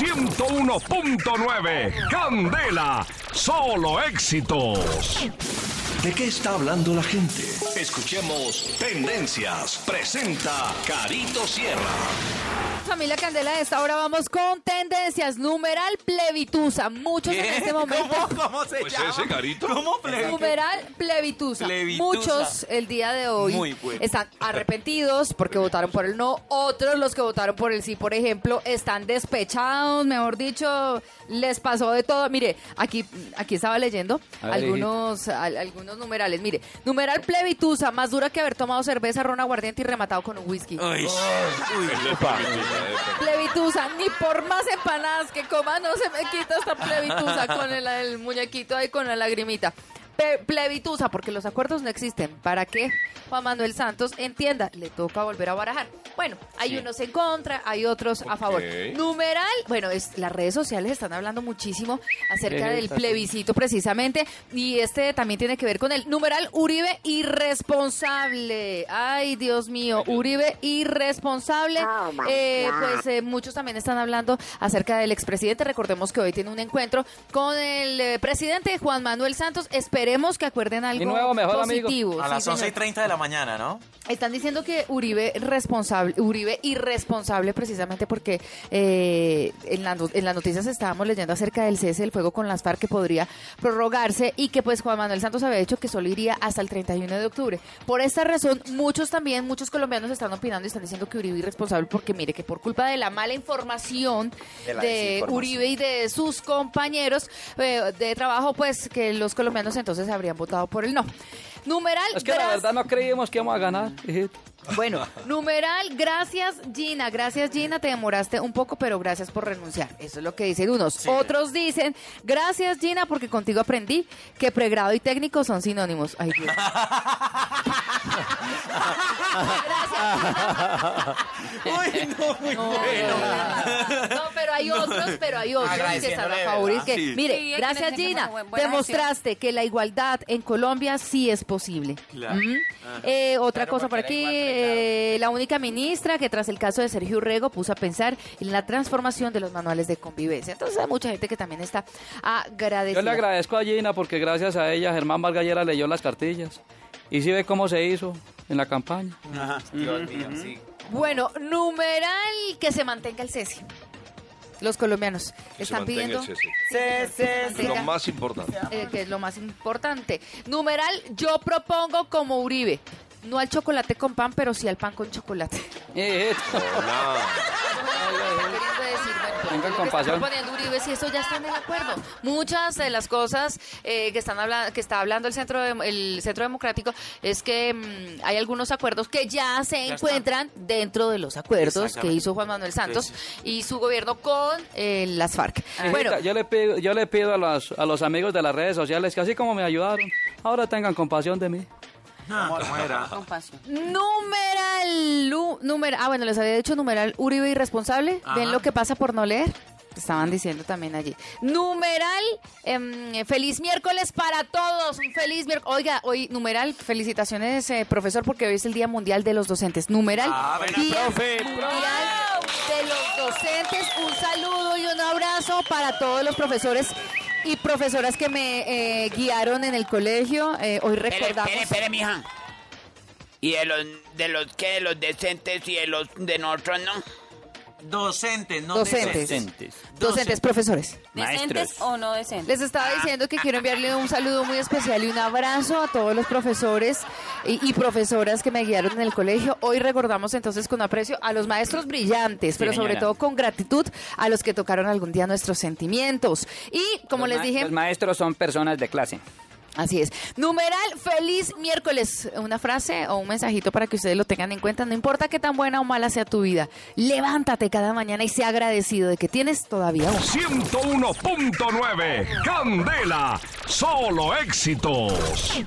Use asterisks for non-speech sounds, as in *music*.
101.9. Candela, solo éxitos. ¿De qué está hablando la gente? Escuchemos Tendencias. Presenta Carito Sierra. Familia Candela, a esta hora vamos con tendencias. Numeral plebitusa. Muchos en este momento. ¿Cómo, cómo se Pues llama? ese, Carito. ¿Cómo plebitusa? Numeral plebitusa. Plebitusa. Muchos el día de hoy Muy bueno. están arrepentidos porque votaron por el no. Otros, los que votaron por el sí, por ejemplo, están despechados. Mejor dicho, les pasó de todo. Mire, aquí, aquí estaba leyendo ver, algunos, al- algunos numerales. Mire, numeral plebitusa, más dura que haber tomado cerveza, ron aguardiente y rematado con un whisky. Uy, Plebitusa, ni por más empanadas que coma no se me quita esta plebitusa con el, el muñequito ahí con la lagrimita. Plebitusa, porque los acuerdos no existen. ¿Para qué? Juan Manuel Santos entienda, le toca volver a barajar. Bueno, hay unos en contra, hay otros a favor. Numeral, bueno, es, las redes sociales están hablando muchísimo acerca del plebiscito precisamente y este también tiene que ver con el numeral Uribe irresponsable. Ay, Dios mío, Uribe irresponsable. Eh, pues eh, muchos también están hablando acerca del expresidente. Recordemos que hoy tiene un encuentro con el eh, presidente Juan Manuel Santos. Esperemos que acuerden algo nuevo mejor amigo. positivo. a Sí, las. 11 y 30 de la mañana, ¿no? Están diciendo que Uribe responsable, Uribe irresponsable precisamente porque eh, en, la en las noticias estábamos leyendo acerca del cese del fuego con las FARC que podría prorrogarse y que pues Juan Manuel Santos había dicho que solo iría hasta el 31 de octubre. Por esta razón, muchos también, muchos colombianos están opinando y están diciendo que Uribe irresponsable porque mire que por culpa de la mala información De. Uribe y de sus compañeros eh, de trabajo, pues que los colombianos entonces habrían votado por el no. Numeral, Es que la verdad no creíamos que íbamos a ganar, hijito. bueno, *laughs* numeral, gracias Gina, gracias Gina, te demoraste un poco, pero gracias por renunciar. Eso es lo que dicen unos. Otros dicen, gracias Gina, porque contigo aprendí que pregrado y técnico son sinónimos. Ay, Dios. *laughs* gracias. Uy, no, muy No, bueno. no, pero hay otros, pero hay otros que están a favor. Mire, Sí, gracias Gina, demostraste que la igualdad en Colombia sí es posible. Claro. Eh, otra Claro, cosa por aquí, igual eh, la única ministra que tras el caso de Sergio Urrego puso a pensar en la transformación de los manuales de convivencia. Entonces hay mucha gente que también está agradecida. Yo le agradezco a Gina porque gracias a ella Germán Vargallera leyó las cartillas. Y sí ve cómo se hizo en la campaña. Dios mío, sí. Bueno, numeral que se mantenga el cese. Los colombianos Que se están mantenga pidiendo el cese. se Lo más importante. eh, que es lo más importante. Numeral, yo propongo como Uribe. No al chocolate con pan, pero sí al pan con chocolate. Hijito. Hola. Tengan que está compasión. proponiendo Uribe, si eso ya está en el acuerdo. Muchas de las cosas eh, que están hablando, que está hablando el centro, de- el centro democrático, es que mm, hay algunos acuerdos que ya se Ya encuentran dentro de los acuerdos que hizo Juan Manuel Santos Sí, y su gobierno con eh, las FARC. Bueno, yo le pido, yo le pido a, los, a los amigos de las redes sociales que así como me ayudaron, ahora tengan compasión de mí. ¿Cómo, cómo era? Compasión. numeral, numer- ah bueno, les había dicho numeral Uribe irresponsable. Ajá. ¿Ven lo que pasa por no leer? Estaban diciendo también allí. Numeral, em, feliz miércoles para todos. Un feliz miércoles. Oiga, hoy, numeral, felicitaciones, eh, profesor, porque hoy es el Día Mundial de los Docentes. Numeral, Ah, buena, Día profe, Mundial de los Docentes. Un saludo y un abrazo para todos los profesores y profesoras que me eh, guiaron en el colegio. Eh, hoy recordamos. espere, espere, mija. ¿Y de los, de los qué? ¿De los decentes y de los de nosotros, no? Docentes, no Docentes. decentes. Docentes, profesores. ¿Decentes o no decentes? Les estaba diciendo que quiero enviarle un saludo muy especial y un abrazo a todos los profesores y, y profesoras que me guiaron en el colegio. Hoy recordamos entonces con aprecio a los maestros brillantes, pero sobre todo con gratitud a los que tocaron algún día nuestros sentimientos. Y como Los les dije, Los maestros son personas de clase. Así es. Numeral feliz miércoles. Una frase o un mensajito para que ustedes lo tengan en cuenta. No importa qué tan buena o mala sea tu vida. Levántate cada mañana y sea agradecido de que tienes todavía un 101.9. Candela, solo éxitos.